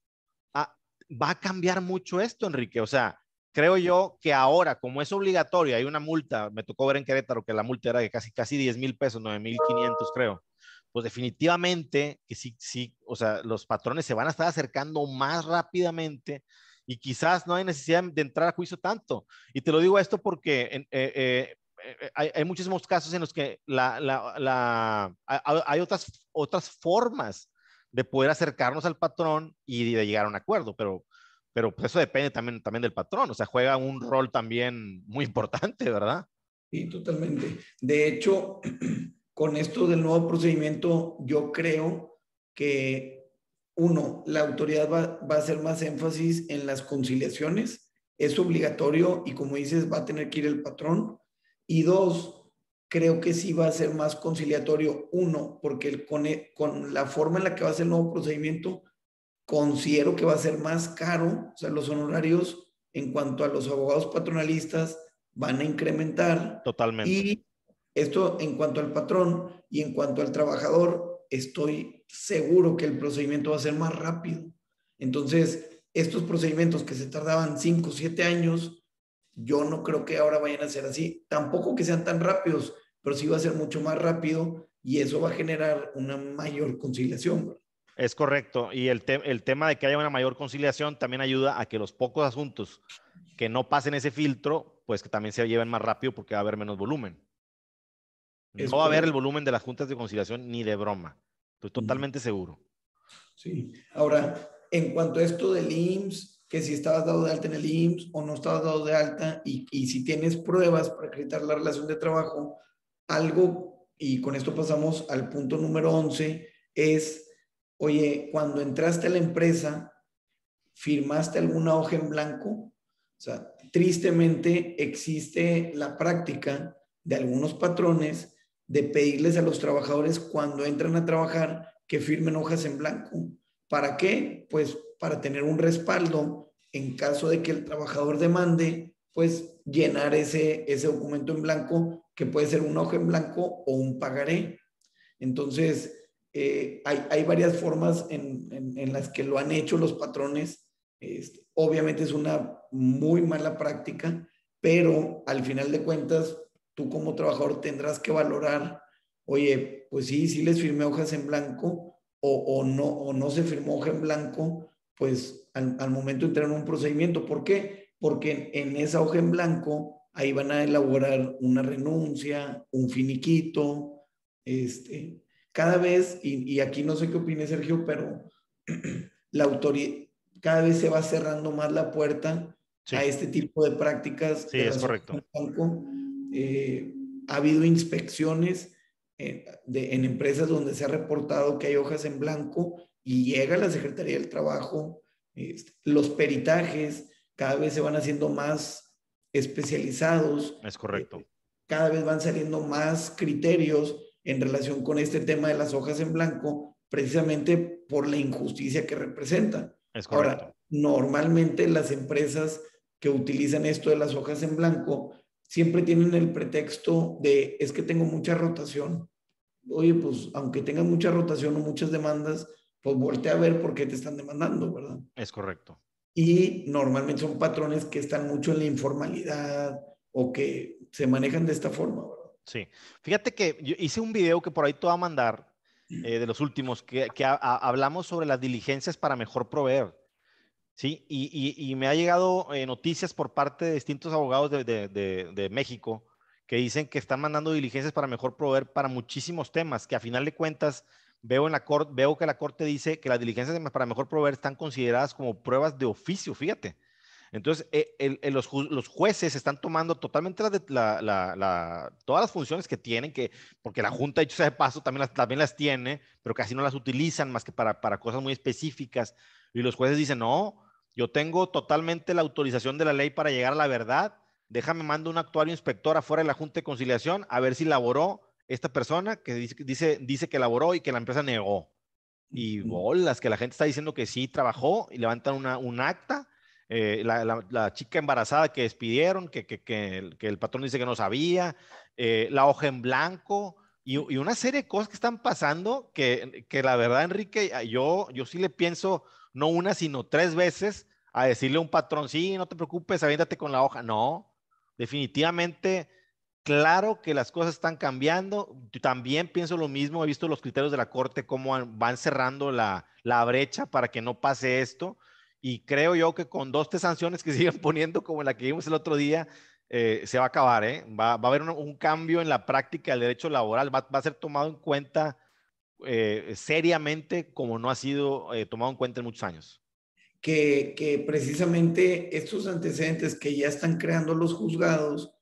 ah, va a cambiar mucho esto, Enrique. O sea, creo yo que ahora, como es obligatorio, hay una multa, me tocó ver en Querétaro que la multa era de casi, casi 10 mil pesos, 9 mil 500 creo. Pues definitivamente que sí, sí, o sea, los patrones se van a estar acercando más rápidamente y quizás no hay necesidad de entrar a juicio tanto. Y te lo digo esto porque eh, eh, eh, hay, hay, muchísimos casos en los que la, la, la, hay otras, otras formas de poder acercarnos al patrón y de llegar a un acuerdo, pero pero pues eso depende también, del patrón, o sea, juega un rol también muy importante, ¿verdad? Sí, totalmente. De hecho, con esto del nuevo procedimiento, yo creo que, uno, la autoridad va, a hacer más énfasis en las conciliaciones, es obligatorio y como dices, va a tener que ir el patrón. Y dos, creo que sí va a ser más conciliatorio, uno, porque con, con la forma en la que va a ser el nuevo procedimiento, considero que va a ser más caro, o sea, los honorarios en cuanto a los abogados patronalistas van a incrementar. Totalmente. Y esto en cuanto al patrón y en cuanto al trabajador, estoy seguro que el procedimiento va a ser más rápido. Entonces, estos procedimientos que se tardaban 5 o 7 años, yo no creo que ahora vayan a ser así. Tampoco que sean tan rápidos, pero sí va a ser mucho más rápido y eso va a generar una mayor conciliación. Es correcto. Y el, el tema de que haya una mayor conciliación también ayuda a que los pocos asuntos que no pasen ese filtro, pues que también se lleven más rápido porque va a haber menos volumen. no va a haber el volumen de las juntas de conciliación ni de broma. Estoy totalmente seguro. Sí. Ahora, en cuanto a esto del IMSS, que si estabas dado de alta en el IMSS o no estabas dado de alta y, y si tienes pruebas para acreditar la relación de trabajo, algo, y con esto pasamos al punto número 11, es oye, cuando entraste a la empresa, firmaste alguna hoja en blanco. O sea, tristemente existe la práctica de algunos patrones de pedirles a los trabajadores cuando entran a trabajar que firmen hojas en blanco. ¿Para qué? Pues para tener un respaldo en caso de que el trabajador demande, pues llenar ese, ese documento en blanco, que puede ser una hoja en blanco o un pagaré. Entonces, eh, hay, hay, varias formas en, en, las que lo han hecho los patrones. Este, obviamente es una muy mala práctica, pero al final de cuentas, tú como trabajador tendrás que valorar, oye, pues sí, sí les firmé hojas en blanco o, no, o no se firmó hoja en blanco, pues al, al, momento de en un procedimiento. ¿Por qué? Porque en, en esa hoja en blanco ahí van a elaborar una renuncia, un finiquito, este, cada vez, y, aquí no sé qué opine Sergio, pero la autoridad, cada vez se va cerrando más la puerta a este tipo de prácticas. Sí, es correcto. Eh, ha habido inspecciones en, de, en empresas donde se ha reportado que hay hojas en blanco y llega la Secretaría del Trabajo, este, los peritajes cada vez se van haciendo más especializados. Es correcto. Eh, cada vez van saliendo más criterios en relación con este tema de las hojas en blanco, precisamente por la injusticia que representan. Es correcto. Ahora, normalmente las empresas que utilizan esto de las hojas en blanco siempre tienen el pretexto de es que tengo mucha rotación. Oye, pues aunque tengas mucha rotación o muchas demandas, pues voltea a ver por qué te están demandando, ¿verdad? Es correcto. Y normalmente son patrones que están mucho en la informalidad o que se manejan de esta forma, ¿verdad? Sí. Fíjate que yo hice un video que por ahí te voy a mandar, eh, de los últimos, que, hablamos sobre las diligencias para mejor proveer. Sí, y, me ha llegado eh, noticias por parte de distintos abogados de, México que dicen que están mandando diligencias para mejor proveer para muchísimos temas, que a final de cuentas veo, en la corte, veo que la corte dice que las diligencias para mejor proveer están consideradas como pruebas de oficio, fíjate. Entonces, eh, los, jueces están tomando totalmente todas las funciones que tienen, que, porque la Junta, dicho sea de paso, también las, también las tiene, pero casi no las utilizan más que para, para cosas muy específicas. Y los jueces dicen, no, yo tengo totalmente la autorización de la ley para llegar a la verdad. Déjame mando un actuario inspector afuera de la Junta de Conciliación a ver si laboró esta persona que dice, dice, dice que laboró y que la empresa negó. Y bolas, que la gente está diciendo que sí trabajó y levantan una, un acta. Eh, la, chica embarazada que despidieron, que, que, que, el patrón dice que no sabía, eh, la hoja en blanco y, una serie de cosas que están pasando que, que la verdad, Enrique, yo, yo sí le pienso, no una, sino tres veces a decirle a un patrón, sí, no te preocupes, aviéntate con la hoja. No, definitivamente, claro que las cosas están cambiando. también pienso lo mismo, he visto los criterios de la Corte, cómo van cerrando la, la brecha para que no pase esto. Y creo yo que con dos, tres sanciones que siguen poniendo, como la que vimos el otro día, eh, se va a acabar. ¿eh? Va, va, a haber un, cambio en la práctica del derecho laboral, va, va a ser tomado en cuenta eh, seriamente como no ha sido eh, tomado en cuenta en muchos años. Que, que, precisamente estos antecedentes que ya están creando los juzgados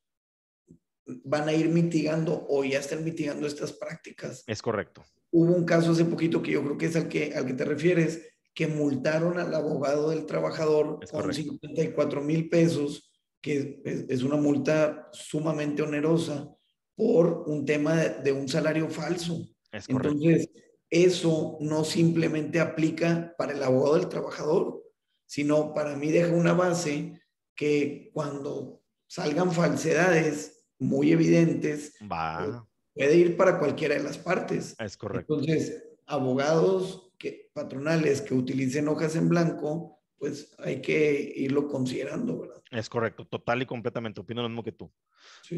van a ir mitigando o ya están mitigando estas prácticas. Es correcto. Hubo un caso hace poquito que yo creo que es al que, al que te refieres, que multaron al abogado del trabajador con 54 mil pesos, que es, es, una multa sumamente onerosa por un tema de, de un salario falso. Entonces, eso no simplemente aplica para el abogado del trabajador, sino para mí deja una base que cuando salgan falsedades muy evidentes, Va. puede ir para cualquiera de las partes. Es correcto. Entonces, abogados que, patronales que utilicen hojas en blanco, pues hay que irlo considerando, ¿verdad? Es correcto, total y completamente, opino lo mismo que tú.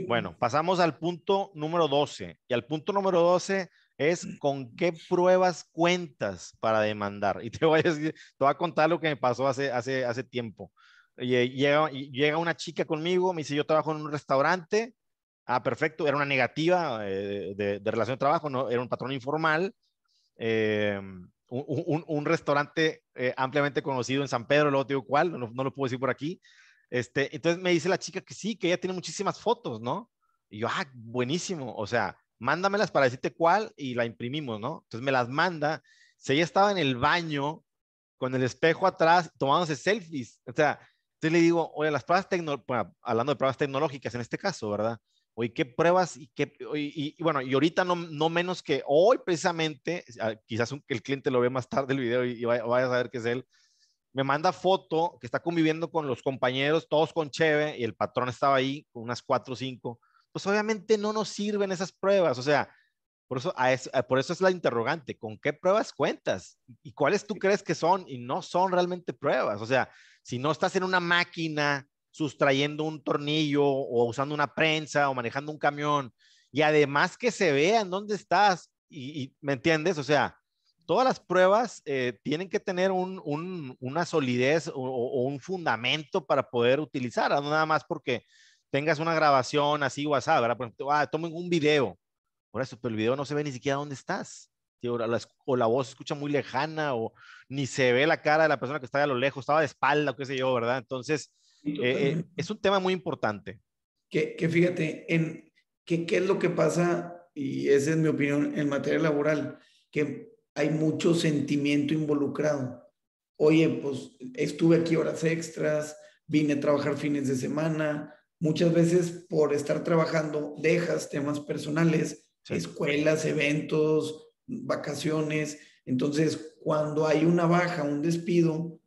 Bueno, pasamos al punto número 12. Y al punto número 12 es con qué pruebas cuentas para demandar. Y te voy a, decir, te voy a contar lo que me pasó hace, hace, hace tiempo. Llega, llega una chica conmigo, me dice, yo trabajo en un restaurante. Ah, perfecto, era una negativa eh, de, de, relación de trabajo, no, era un patrón informal. Eh, un, un, restaurante eh, ampliamente conocido en San Pedro, luego te digo cuál, no, no, lo puedo decir por aquí. Este, entonces me dice la chica que sí, que ella tiene muchísimas fotos, ¿no? Y yo, ah, buenísimo, o sea, mándamelas para decirte cuál y la imprimimos, ¿no? Entonces me las manda. Si ella estaba en el baño con el espejo atrás tomándose selfies, o sea, entonces le digo, oye, las pruebas tecnológicas, hablando de pruebas tecnológicas en este caso, ¿verdad? Oye, ¿qué pruebas y qué, y, bueno, y ahorita no, no menos que hoy precisamente, ah, quizás el cliente lo ve más tarde el video y, vaya, a saber que es él, me manda foto que está conviviendo con los compañeros, todos con Cheve, y el patrón estaba ahí con unas cuatro o cinco, pues obviamente no nos sirven esas pruebas. O sea, por eso, por eso es la interrogante, ¿con qué pruebas cuentas? ¿Y cuáles tú crees que son? Y no son realmente pruebas. O sea, si no estás en una máquina sustrayendo un tornillo o usando una prensa o manejando un camión y además que se vea en dónde estás, y, ¿me entiendes? O sea, todas las pruebas eh, tienen que tener un, un, una solidez o, un fundamento para poder utilizar, no nada más porque tengas una grabación así WhatsApp, ¿verdad? Por ejemplo, ah, tomen un video. Por eso, pero el video no se ve ni siquiera dónde estás. o la, o la voz se escucha muy lejana o ni se ve la cara de la persona que está a lo lejos, estaba de espalda o qué sé yo, ¿verdad? Entonces, eh, eh, es un tema muy importante. Que, que fíjate, en, ¿qué es lo que pasa? Y esa es mi opinión en materia laboral, que hay mucho sentimiento involucrado. Oye, pues estuve aquí horas extras, vine a trabajar fines de semana. Muchas veces por estar trabajando dejas temas personales, escuelas, eventos, vacaciones. Entonces, cuando hay una baja, un despido,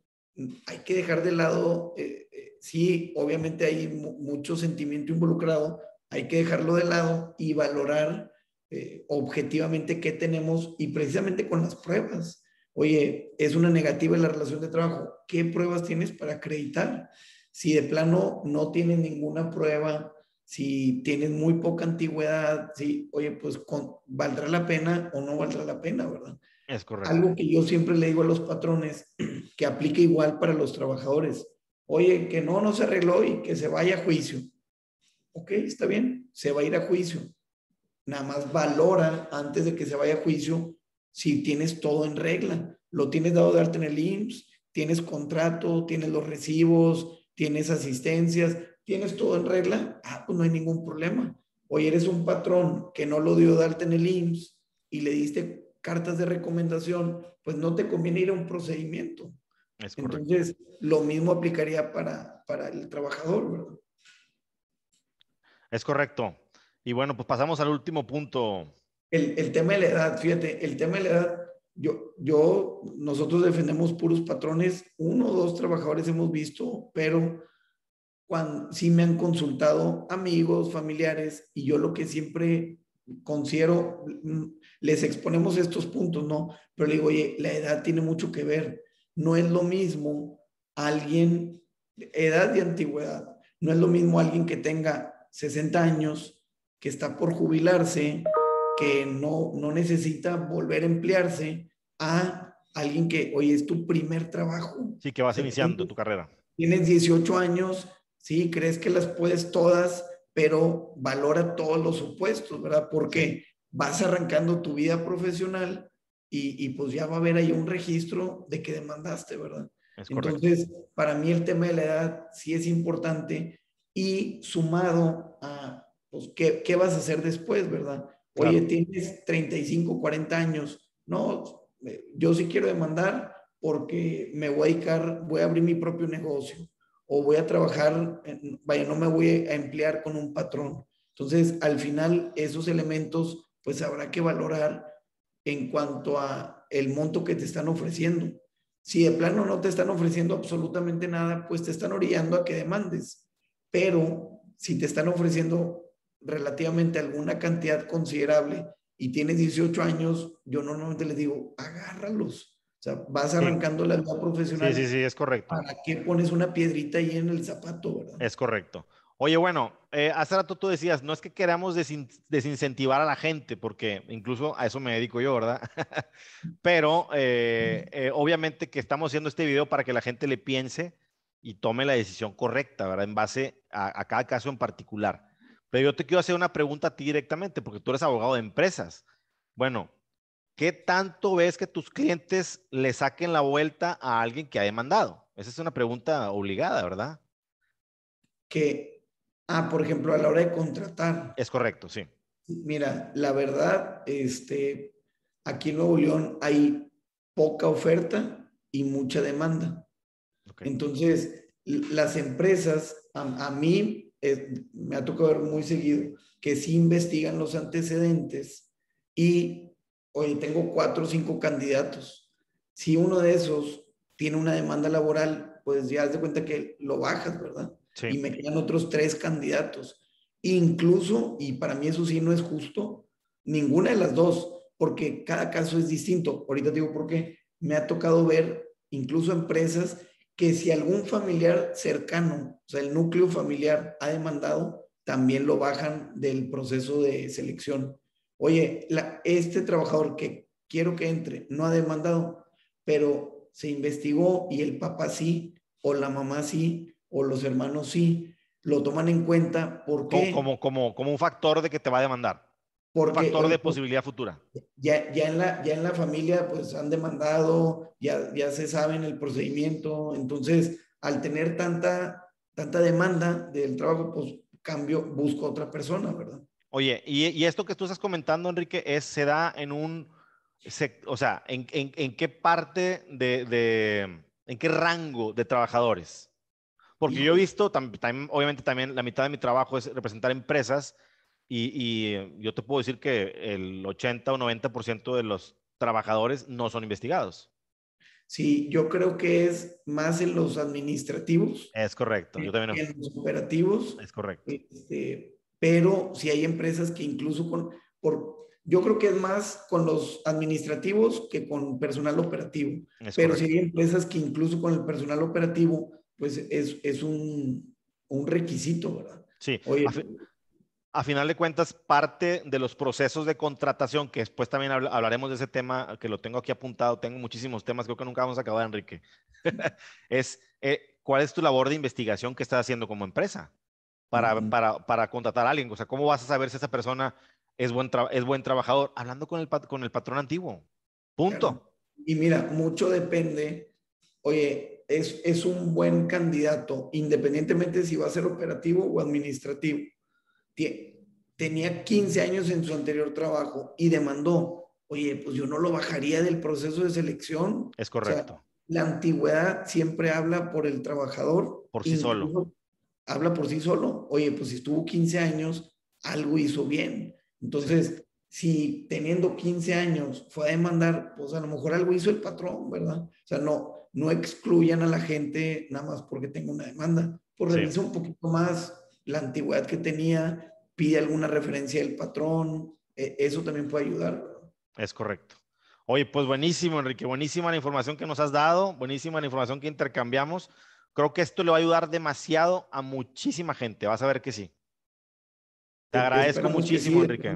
hay que dejar de lado, eh, sí, obviamente hay mucho sentimiento involucrado, hay que dejarlo de lado y valorar eh, objetivamente qué tenemos y precisamente con las pruebas. Oye, es una negativa en la relación de trabajo. ¿Qué pruebas tienes para acreditar? Si de plano no tienes ninguna prueba, si tienes muy poca antigüedad, si, oye, pues valdrá la pena o no valdrá la pena, ¿verdad? Es correcto. Algo que yo siempre le digo a los patrones, que aplique igual para los trabajadores. Oye, que no, no se arregló y que se vaya a juicio. Ok, está bien, se va a ir a juicio. Nada más valora antes de que se vaya a juicio si tienes todo en regla. Lo tienes dado de arte en el IMSS, tienes contrato, tienes los recibos, tienes asistencias, tienes todo en regla. Ah, pues no hay ningún problema. Hoy eres un patrón que no lo dio de alta en el IMSS y le diste cartas de recomendación, pues no te conviene ir a un procedimiento. Entonces, lo mismo aplicaría para, para el trabajador, ¿verdad? Es correcto. Y bueno, pues pasamos al último punto. El, el, tema de la edad, fíjate, el tema de la edad, yo, yo, nosotros defendemos puros patrones, uno o dos trabajadores hemos visto, pero cuando sí me han consultado amigos, familiares, y yo lo que siempre considero, mm, les exponemos estos puntos, ¿no? Pero le digo, oye, la edad tiene mucho que ver. No es lo mismo alguien, edad y antigüedad, no es lo mismo alguien que tenga 60 años, que está por jubilarse, que no, no necesita volver a emplearse, a alguien que, oye, es tu primer trabajo. Sí, que vas iniciando tu carrera. Tienes 18 años, sí, crees que las puedes todas, pero valora todos los supuestos, ¿verdad? Porque vas arrancando tu vida profesional y, y pues ya va a haber ahí un registro de que demandaste, ¿verdad? Entonces, para mí el tema de la edad sí es importante y sumado a, pues, ¿qué, qué vas a hacer después, verdad? Oye, tienes 35, 40 años. No, eh, yo sí quiero demandar porque me voy a dedicar, voy a abrir mi propio negocio o voy a trabajar, vaya, no me voy a emplear con un patrón. Entonces, al final, esos elementos, pues habrá que valorar en cuanto a el monto que te están ofreciendo. Si de plano no te están ofreciendo absolutamente nada, pues te están orillando a que demandes. Pero si te están ofreciendo relativamente alguna cantidad considerable y tienes 18 años, yo normalmente les digo, agárralos. O sea, vas arrancando la vida profesional. Sí, sí, sí, es correcto. ¿Para qué pones una piedrita ahí en el zapato, verdad? Es correcto. Oye, bueno, eh, hace rato tú decías, no es que queramos desincentivar a la gente, porque incluso a eso me dedico yo, ¿verdad? Pero eh, eh, obviamente que estamos haciendo este video para que la gente le piense y tome la decisión correcta, ¿verdad? En base a, cada caso en particular. Pero yo te quiero hacer una pregunta a ti directamente, porque tú eres abogado de empresas. Bueno, ¿qué tanto ves que tus clientes le saquen la vuelta a alguien que ha demandado? Esa es una pregunta obligada, ¿verdad? Que, ah, por ejemplo, a la hora de contratar. Es correcto, sí. Mira, la verdad, este, aquí en Nuevo León hay poca oferta y mucha demanda. Entonces, las empresas, a, mí eh, me ha tocado ver muy seguido que sí investigan los antecedentes y, oye, tengo cuatro o cinco candidatos. Si uno de esos tiene una demanda laboral, pues ya has de cuenta que lo bajas, ¿verdad? Y me quedan otros tres candidatos. Incluso, y para mí eso sí no es justo, ninguna de las dos, porque cada caso es distinto. Ahorita digo por qué. Me ha tocado ver incluso empresas que si algún familiar cercano, o sea, el núcleo familiar ha demandado, también lo bajan del proceso de selección. Oye, este trabajador que quiero que entre no ha demandado, pero se investigó y el papá sí, o la mamá sí, o los hermanos sí, lo toman en cuenta porque... Como, como, como un factor de que te va a demandar. un factor de posibilidad futura. Ya, ya, en la, ya en la familia pues han demandado, ya, ya se saben el procedimiento, entonces al tener tanta, tanta demanda del trabajo, pues cambio, busco otra persona, ¿verdad? Oye, y, y esto que tú estás comentando, Enrique, es, se da en un, o sea, ¿en, en, en qué parte de, de, en qué rango de trabajadores? Porque yo he visto, también, obviamente también la mitad de mi trabajo es representar empresas y, yo te puedo decir que el 80 o 90% de los trabajadores no son investigados. Sí, yo creo que es más en los administrativos. Es correcto. Yo también. En los operativos. Es correcto. Este, pero si hay empresas que incluso con, por, yo creo que es más con los administrativos que con personal operativo. pero si hay empresas que incluso con el personal operativo, pues es, es un, un requisito, ¿verdad? Sí. Oye, a final de cuentas, parte de los procesos de contratación, que después también hablaremos de ese tema, que lo tengo aquí apuntado, tengo muchísimos temas, creo que nunca vamos a acabar, Enrique, es eh, cuál es tu labor de investigación que estás haciendo como empresa para, para, para, contratar a alguien. O sea, ¿cómo vas a saber si esa persona es buen, es buen trabajador? Hablando con el, con el patrón antiguo. Punto. Y mira, mucho depende, oye, es, es un buen candidato, independientemente si va a ser operativo o administrativo tenía 15 años en su anterior trabajo y demandó, oye, pues yo no lo bajaría del proceso de selección. Es correcto. la antigüedad siempre habla por el trabajador. Por sí solo. Habla por sí solo. Oye, pues si estuvo 15 años, algo hizo bien. Entonces, si teniendo 15 años fue a demandar, pues a lo mejor algo hizo el patrón, ¿verdad? O sea, no, no excluyan a la gente nada más porque tenga una demanda. Pues revisa un poquito más la antigüedad que tenía, pide alguna referencia del patrón, e, eso también puede ayudar. Es correcto. Oye, pues buenísimo, Enrique, buenísima la información que nos has dado, buenísima la información que intercambiamos. Creo que esto le va a ayudar demasiado a muchísima gente, vas a ver que sí. Te agradezco muchísimo, Enrique.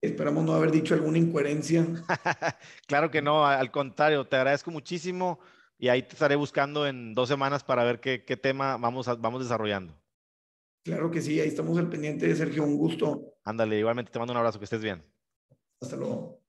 Esperamos, no haber dicho alguna incoherencia. claro que no, al contrario, te agradezco muchísimo y ahí te estaré buscando en dos semanas para ver qué, qué tema vamos, vamos desarrollando. Claro que sí, ahí estamos al pendiente, Sergio, un gusto. Ándale, igualmente te mando un abrazo, que estés bien. Hasta luego.